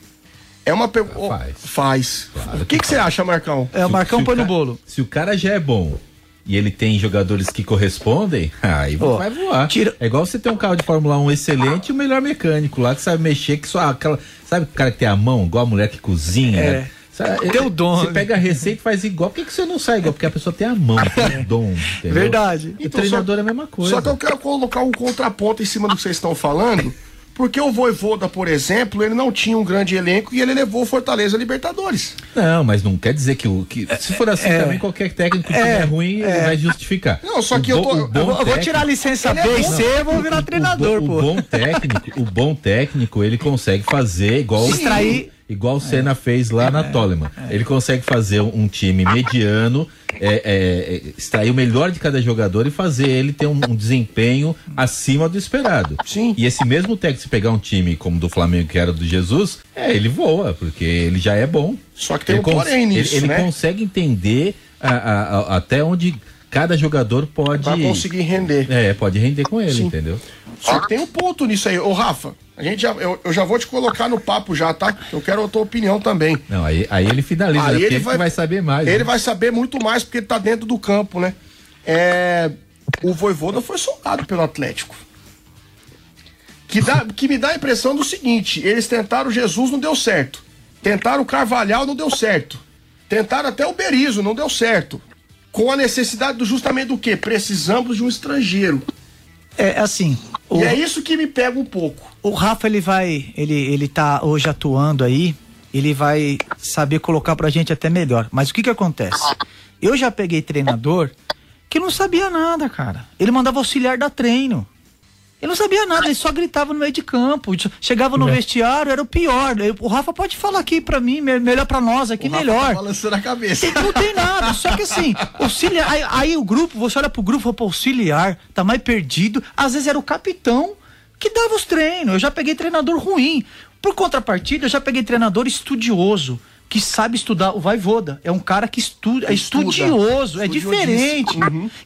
É uma pergunta. Faz. Faz. Claro o que, que você acha, Marcão? É, o Marcão Se põe no ca- bolo. Se o cara já é bom e ele tem jogadores que correspondem, aí vai voar. tira- É igual você ter um carro de Fórmula 1 excelente e o melhor mecânico lá que sabe mexer, que só aquela. Sabe o cara que tem a mão, igual a mulher que cozinha? É. né? Sabe, Tem o dom, Você né? pega a receita e faz igual. Por que, que você não sai igual? Porque a pessoa tem a mão, tem o dom. Entendeu? Verdade. O treinador é a mesma coisa. Só que eu quero colocar um contraponto em cima do que vocês estão falando, porque o Voivoda, por exemplo, ele não tinha um grande elenco e ele levou o Fortaleza a Libertadores. Não, mas não quer dizer que o. Que, se for assim é. também, qualquer técnico que É, é ruim ele vai justificar. Não, só que O eu tô- o eu bom Eu vou, tirar a licença é B e bom. C e vou virar treinador, o, pô. o bom técnico, o bom técnico, ele consegue fazer igual Extrair- igual o Senna fez lá na Toleman. Ele consegue fazer um, time mediano, é, é, é, extrair o melhor de cada jogador e fazer ele ter um, um desempenho acima do esperado. Sim. E esse mesmo técnico, se pegar um time como do Flamengo, que era do Jesus, é, ele voa, porque ele já é bom. Só que tem ele um porém ele- nisso, ele, né? consegue entender a- a- a- até onde cada jogador pode. Vai conseguir render. É, pode render com ele, Sim. entendeu? Só que tem um ponto nisso aí. Ô, Rafa, a gente já, eu, eu já vou te colocar no papo já, tá? Eu quero a tua opinião também. Não, aí, aí ele finaliza, Aí né? Ele vai- vai saber mais. Ele né? vai saber muito mais porque ele tá dentro do campo, né? É, o Voivoda foi soldado pelo Atlético. Que, dá, que me dá a impressão do seguinte: eles tentaram Jesus, não deu certo. Tentaram o Carvalhal, não deu certo. Tentaram até o Berizzo, não deu certo. Com a necessidade do, justamente do quê? Precisamos de um estrangeiro. É assim, o, E é isso que me pega um pouco. o Rafa ele vai, ele ele tá hoje atuando aí, ele vai saber colocar pra gente até melhor. Mas o que que acontece? Eu já peguei treinador que não sabia nada, cara. Ele mandava auxiliar dar treino. Ele não sabia nada, ele só gritava no meio de campo. Chegava no vestiário, era o pior. O Rafa pode falar aqui pra mim, me- melhor pra nós aqui, O Rafa melhor. Tá balançando a cabeça. Não tem nada, só que assim, auxiliar. Aí, aí o grupo, você olha pro grupo, fala, pô, auxiliar, tá mais perdido. Às vezes era o capitão que dava os treinos. Eu já peguei treinador ruim. Por contrapartida, eu já peguei treinador estudioso, que sabe estudar. O Vaivoda é um cara que estuda, é Estuda. estudioso, é diferente.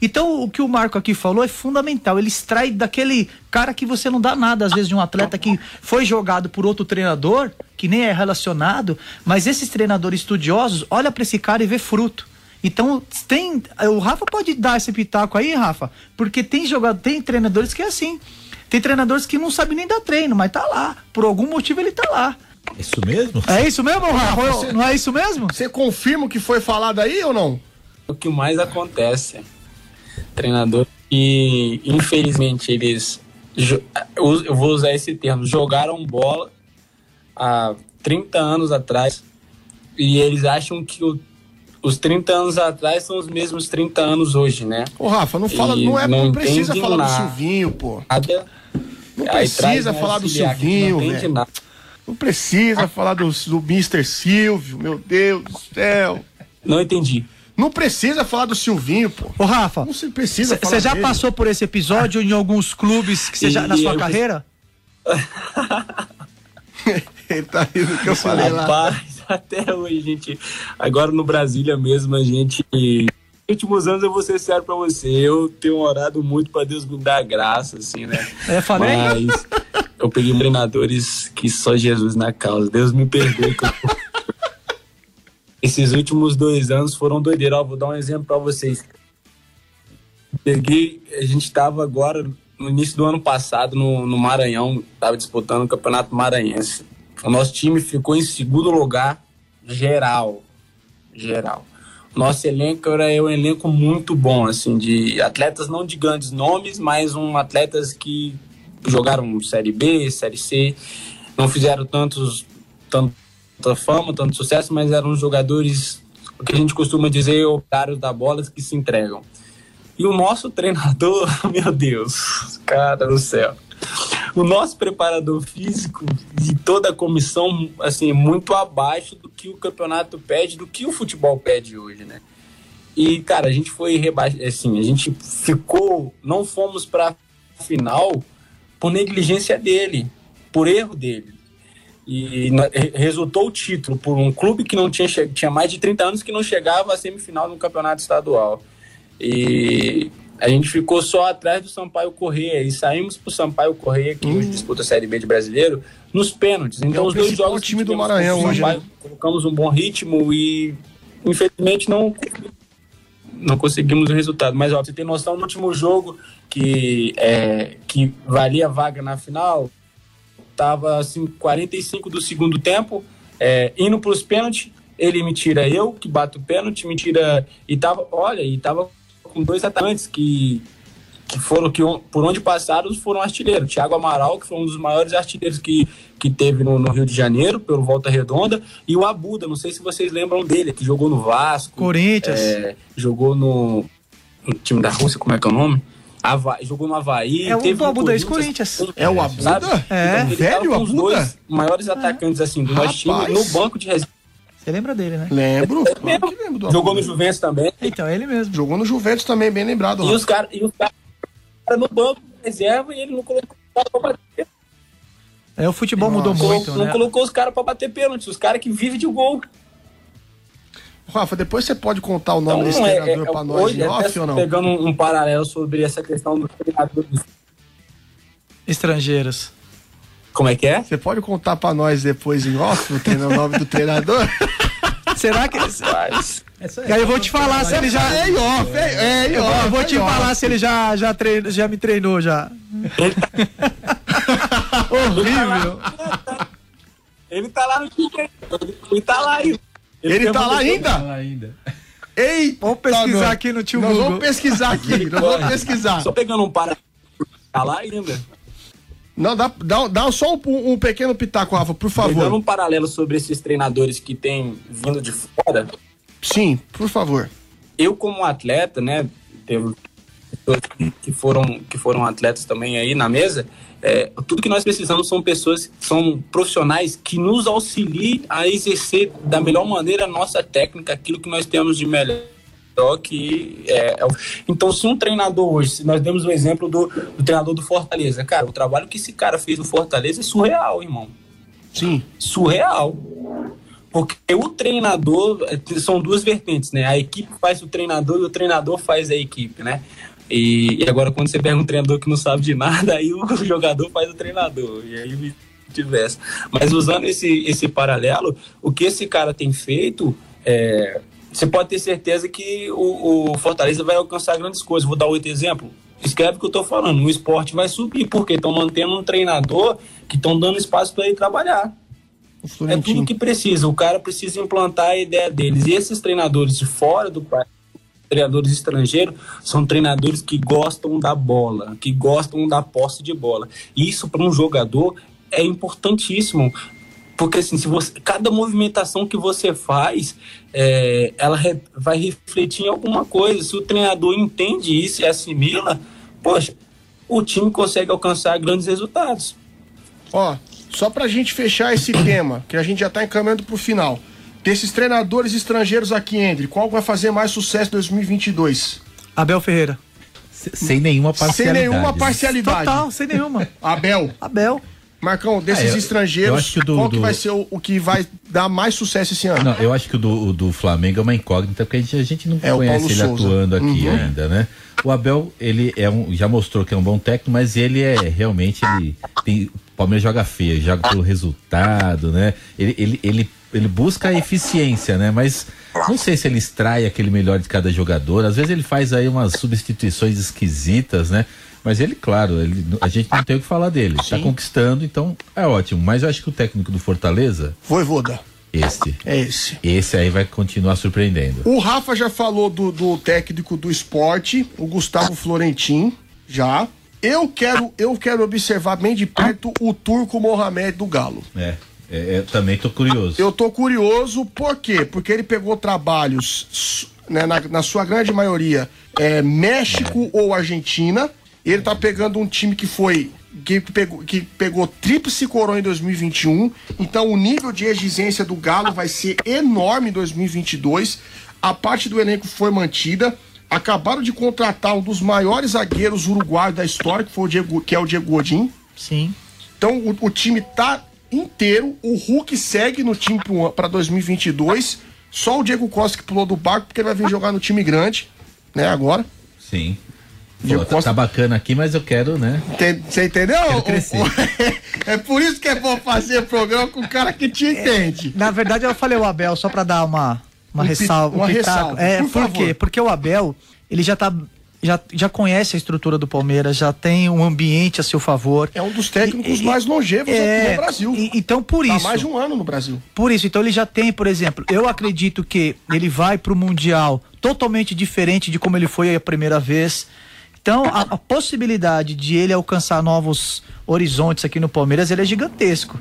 Então, o que o Marco aqui falou é fundamental. Ele extrai daquele cara que você não dá nada, às vezes, de um atleta que foi jogado por outro treinador, que nem é relacionado, mas esses treinadores estudiosos, olha pra esse cara e vê fruto. Então, tem. O Rafa pode dar esse pitaco aí, Rafa, porque tem jogador, tem treinadores que é assim. Tem treinadores que não sabem nem dar treino, mas tá lá. Por algum motivo ele tá lá. Isso mesmo? É isso mesmo, Rafa? Não é isso mesmo? Você confirma o que foi falado aí ou não? o que mais acontece. Treinador que, infelizmente, eles eu vou usar esse termo, jogaram bola há 30 anos atrás e eles acham que o, os 30 anos atrás são os mesmos 30 anos hoje, né? Ô, Rafa, não fala, não, é, não, não precisa falar nada. do Silvinho, pô. Nada. Não precisa falar do Silvinho, velho. Não precisa falar do, do Mr. Silvio, meu Deus do céu. Não entendi. Não precisa falar do Silvinho, pô. Ô, Rafa, não se precisa Você já dele. passou por esse episódio em alguns clubes que seja na sua carreira? Ele tá rindo que eu falei Rapaz, lá. até hoje, gente. Agora no Brasília mesmo, a gente. Últimos anos eu vou ser sério pra você. Eu tenho orado muito pra Deus me dar graça, assim, né? É, falei. Mas eu peguei treinadores que só Jesus na causa. Deus me perdoe que eu esses últimos dois anos foram doideira. Ó, vou dar um exemplo para vocês. Peguei, a gente estava agora no início do ano passado no, no Maranhão, estava disputando o Campeonato Maranhense. O nosso time ficou em segundo lugar geral, geral. Nosso elenco era um elenco muito bom, assim, de atletas não de grandes nomes, mas um atletas que jogaram Série B, Série C, não fizeram tantos, tanto tanta fama, tanto sucesso, mas eram jogadores, o que a gente costuma dizer, operários da bola que se entregam. E o nosso treinador, meu Deus, cara do céu. O nosso preparador físico e toda a comissão, assim, muito abaixo do que o campeonato pede, do que o futebol pede hoje, né? E, cara, a gente foi rebaixado, assim, a gente ficou, não fomos para final por negligência dele, por erro dele e resultou o título por um clube que não tinha, tinha mais de 30 anos que não chegava à semifinal no campeonato estadual. E a gente ficou só atrás do Sampaio Correia e saímos para o Sampaio Correia, que hoje uhum. disputa a Série B de brasileiro, nos pênaltis. Então, é os dois jogos. O time do Maranhão hoje. Sampaio, né? Colocamos um bom ritmo e, infelizmente, não, não conseguimos o resultado. Mas, ó, você tem noção, no último jogo que, é, que valia vaga na final, Tava assim, 45 do segundo tempo, é, indo para os pênaltis, ele me tira eu, que bato o pênalti, me tira. E tava, olha, e tava com dois atacantes que, que foram, que por onde passaram, foram artilheiros. Thiago Amaral, que foi um dos maiores artilheiros que, que teve no, no, Rio de Janeiro, pelo Volta Redonda, e o Abuda, não sei se vocês lembram dele, que jogou no Vasco. Corinthians. É, jogou no, no time da Rússia, como é que é o nome? Havaí, jogou no Havaí. É o Abuda ex-Corinthians. É o Abuda? É. Então, velho Abuda? os dois maiores atacantes, assim, do nosso time no banco de reserva. Você lembra dele, né? Lembro. Claro que lembro Jogou no Juventus também. Então, ele mesmo. Jogou no Juventus também, bem lembrado. E os caras cara no banco de reserva e ele não colocou os caras pra bater. É, o futebol Nossa. mudou muito, não, né? Não colocou os caras pra bater pênalti, os caras que vivem de gol. Rafa, depois você pode contar o nome então, desse é, treinador é, para nós hoje, em off ou não? Pegando um, um, paralelo sobre essa questão dos treinadores estrangeiros. Como é que é? Você pode contar para nós depois em off o nome do treinador? Será que. Rapaz. aí eu vou te falar se ele já. É em off, é, é off. Eu vou te falar se ele já, já, treino, já me treinou já. Horrível. Ele tá lá no. Ele tá lá aí. Ele, ele tá lá ainda? Tá lá ainda. Ei, vamos pesquisar aqui no tio Nós vamos pesquisar aqui, nós vamos pesquisar. Só pegando um para tá lá ainda. Não, dá, dá, dá só um, um pequeno pitaco, Rafa, por favor. Pegando um paralelo sobre esses treinadores que têm vindo de fora. Sim, por favor. Eu, como atleta, né, teve pessoas que foram, que foram atletas também aí na mesa, é, tudo que nós precisamos são pessoas, são profissionais que nos auxiliem a exercer da melhor maneira a nossa técnica, aquilo que nós temos de melhor que é, é então se um treinador hoje, se nós demos o exemplo do, do, treinador do Fortaleza, cara, o trabalho que esse cara fez no Fortaleza é surreal, irmão. Sim. Surreal. Porque o treinador é, são duas vertentes, né? A equipe faz o treinador e o treinador faz a equipe, né? E, e, agora, quando você pega um treinador que não sabe de nada, aí o jogador faz o treinador. E aí tivesse. Mas usando esse, esse paralelo, o que esse cara tem feito, é, você pode ter certeza que o, o, Fortaleza vai alcançar grandes coisas. Vou dar outro exemplo. Escreve o que eu estou falando. O esporte vai subir, porque estão mantendo um treinador que estão dando espaço para ele trabalhar. É tudo que precisa. O cara precisa implantar a ideia deles. E esses treinadores de fora do país treinadores estrangeiros são treinadores que gostam da bola, que gostam da posse de bola. E isso para um jogador é importantíssimo, porque assim, se você, cada movimentação que você faz, é, ela re, vai refletir em alguma coisa. Se o treinador entende isso e assimila, poxa, o time consegue alcançar grandes resultados. Ó, só pra gente fechar esse tema, que a gente já tá encaminhando pro final. Desses treinadores estrangeiros aqui, Andre, qual vai fazer mais sucesso em 2022? Abel Ferreira. Sem nenhuma parcialidade. Sem nenhuma parcialidade. Total, sem nenhuma. Abel. Abel. Marcão, desses Ah, eu- eu estrangeiros, acho que do- qual que do- vai ser o, o que vai dar mais sucesso esse ano? Não, eu acho que o do, o do Flamengo é uma incógnita, porque a gente, a gente não É, conhece ele Souza. atuando aqui Uhum. ainda, né? O Abel, ele é um, já mostrou que é um bom técnico, mas ele é realmente, ele tem, o Palmeiras joga feio, joga pelo resultado, né? Ele, ele, ele, ele busca a eficiência, né? Mas não sei se ele extrai aquele melhor de cada jogador, às vezes ele faz aí umas substituições esquisitas, né? Mas ele, claro, ele, a gente não tem o que falar dele. Tá conquistando, então é ótimo. Mas eu acho que o técnico do Fortaleza, Voivoda, este, é esse. esse aí vai continuar surpreendendo. O Rafa já falou do, do técnico do esporte, o Gustavo Florentin, já. Eu quero, eu quero observar bem de perto o Turco Mohamed do Galo. É, é, eu também tô curioso. Eu tô curioso, por quê? Porque ele pegou trabalhos, né, na, na sua grande maioria, é, México ou Argentina. Ele tá pegando um time que foi. Que pegou, que pegou tríplice coroa em 2021. Então o nível de exigência do Galo vai ser enorme em 2022. A parte do elenco foi mantida. Acabaram de contratar um dos maiores zagueiros uruguaios da história, que, foi o Diego, que é o Diego Godin. Sim. Então o, o time tá inteiro. O Hulk segue no time para 2022. Só o Diego Costa que pulou do barco porque ele vai vir jogar no time grande, né? Agora. Sim. Pô, tá, Costa- tá bacana aqui, mas eu quero, né? Você entendeu? É por isso que é bom fazer programa com o cara que te entende. Na verdade, eu falei o Abel só pra dar uma, uma Um ressalva. uma um ressalva, É, por por, favor. quê? Porque o Abel, ele já tá. Já, já conhece a estrutura do Palmeiras, já tem um ambiente a seu favor. É um dos técnicos E- mais longevos é, aqui no Brasil. e- então, por Tá isso. mais de um ano no Brasil. Por isso, então ele já tem, por exemplo, eu acredito que ele vai pro Mundial totalmente diferente de como ele foi a primeira vez. Então, a, a possibilidade de ele alcançar novos horizontes aqui no Palmeiras, ele é gigantesco.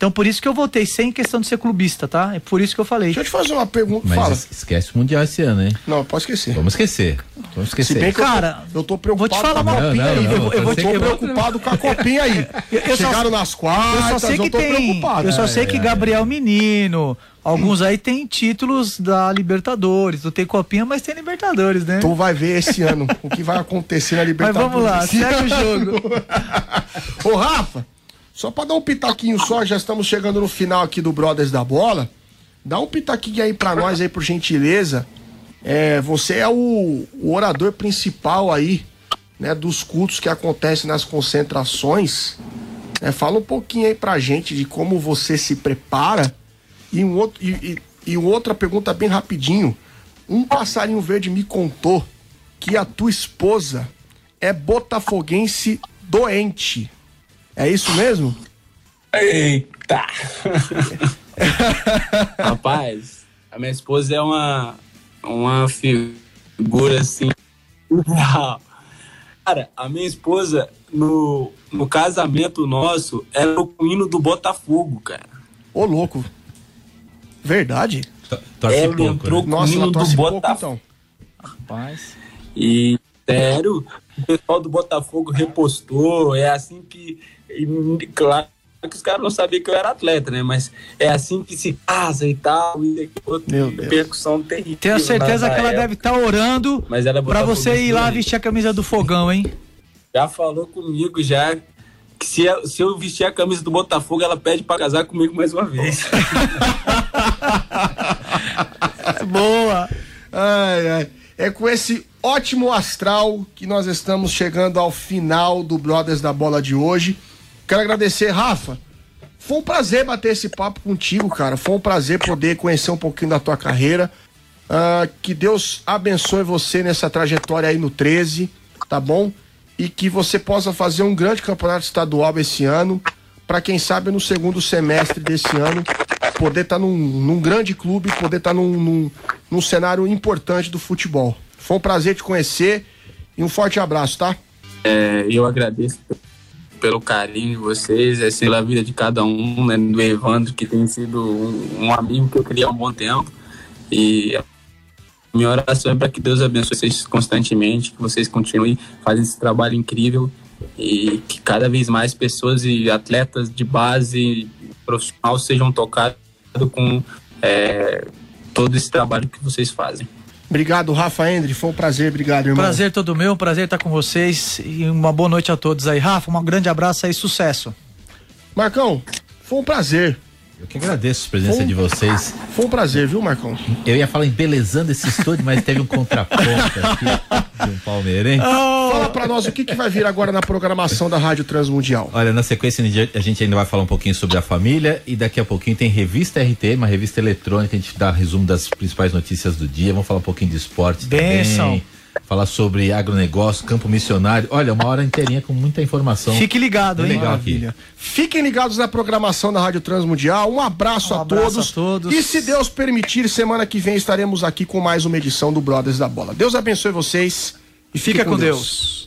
Então, por isso que eu votei sem questão de ser clubista, tá? É por isso que eu falei. Deixa eu te fazer uma pergunta. Mas Fala. es- esquece o Mundial esse ano, hein? Não, pode esquecer. Vamos esquecer. Vamos Se esquecer. bem que Cara, eu, tô, eu tô preocupado vou te falar uma- copinha aí. não, eu, não, eu vou eu te eu vou- preocupado com a copinha aí. eu só- Chegaram nas Eu quartas, só sei que eu tô tem. preocupado. Eu só sei que Gabriel Menino, alguns aí tem títulos da Libertadores. Não tem copinha, mas tem Libertadores, né? Tu vai ver esse ano o que vai acontecer na Mas Libertadores. vamos lá, segue o jogo. Ô, Rafa, só pra dar um pitaquinho só, já estamos chegando no final aqui do Brothers da Bola. Dá um pitaquinho aí pra nós aí, por gentileza. É, você é o, o orador principal aí, né, dos cultos que acontecem nas concentrações. É, fala um pouquinho aí pra gente de como você se prepara. E, um outro, e, e, e outra pergunta bem rapidinho. Um passarinho verde me contou que a tua esposa é botafoguense doente. É isso mesmo? Eita! Rapaz, a minha esposa é uma, uma figura assim. Cara, a minha esposa, no, no casamento nosso, era o hino do Botafogo, cara. Ô, louco. Verdade? To- Torce Ela pouco, entrou né? com Nossa, o hino do pouco, Botafogo. então. Rapaz. E, sério, o pessoal do Botafogo repostou. É assim que. E, claro que os caras não sabiam que eu era atleta, né? Mas é assim que se casa e tal. E Meu Deus. percussão terrível. Tenho certeza que ela na deve estar orando Mas ela pra você ir lá vestir a camisa do fogão, hein? Já falou comigo já que se, eu- se eu vestir a camisa do Botafogo, ela pede pra casar comigo mais uma vez. Boa. Ai, ai. É com esse ótimo astral que nós estamos chegando ao final do Brothers da Bola de hoje. Quero agradecer, Rafa. Foi um prazer bater esse papo contigo, cara. Foi um prazer poder conhecer um pouquinho da tua carreira. Ah, que Deus abençoe você nessa trajetória aí no 13, tá bom? E que você possa fazer um grande campeonato estadual esse ano. Para quem sabe no segundo semestre desse ano poder estar num, num grande clube, poder estar num, num, num cenário importante do futebol. Foi um prazer te conhecer e um forte abraço, tá? É, eu agradeço pelo carinho de vocês, é pela vida de cada um, né, do Evandro, que tem sido um, um amigo que eu criei há um bom tempo. E minha oração é para que Deus abençoe vocês constantemente, que vocês continuem fazendo esse trabalho incrível e que cada vez mais pessoas e atletas de base profissional sejam tocados com é, todo esse trabalho que vocês fazem. Obrigado, Rafa Endre. Foi um prazer. Obrigado, irmão. Prazer todo meu, prazer estar com vocês e uma boa noite a todos aí. Rafa, um grande abraço aí, sucesso. Marcão, foi um prazer. Eu que agradeço a presença um, de vocês. Foi um prazer, viu, Marcão? Eu ia falar embelezando esse estúdio, mas teve um contraponto aqui de um palmeirense. Oh. Fala pra nós o que, que vai vir agora na programação da Rádio Transmundial. Olha, na sequência a gente ainda vai falar um pouquinho sobre a família e daqui a pouquinho tem revista RT, uma revista eletrônica, a gente dá resumo das principais notícias do dia, vamos falar um pouquinho de esporte Benção. também falar sobre agronegócio, campo missionário. Olha, uma hora inteirinha com muita informação. Fique ligado, hein? Legal aqui. Fiquem ligados na programação da Rádio Transmundial. Um abraço, um a, abraço todos. a todos. E se Deus permitir, semana que vem estaremos aqui com mais uma edição do Brothers da Bola. Deus abençoe vocês e fica, fica com, com Deus. Deus.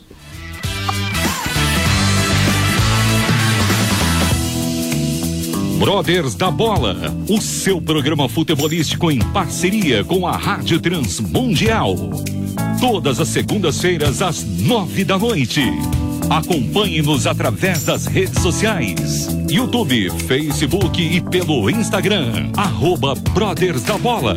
Brothers da Bola, o seu programa futebolístico em parceria com a Rádio Transmundial. Todas as segundas-feiras às nove da noite. Acompanhe-nos através das redes sociais: YouTube, Facebook e pelo Instagram. Arroba Brothers da Bola.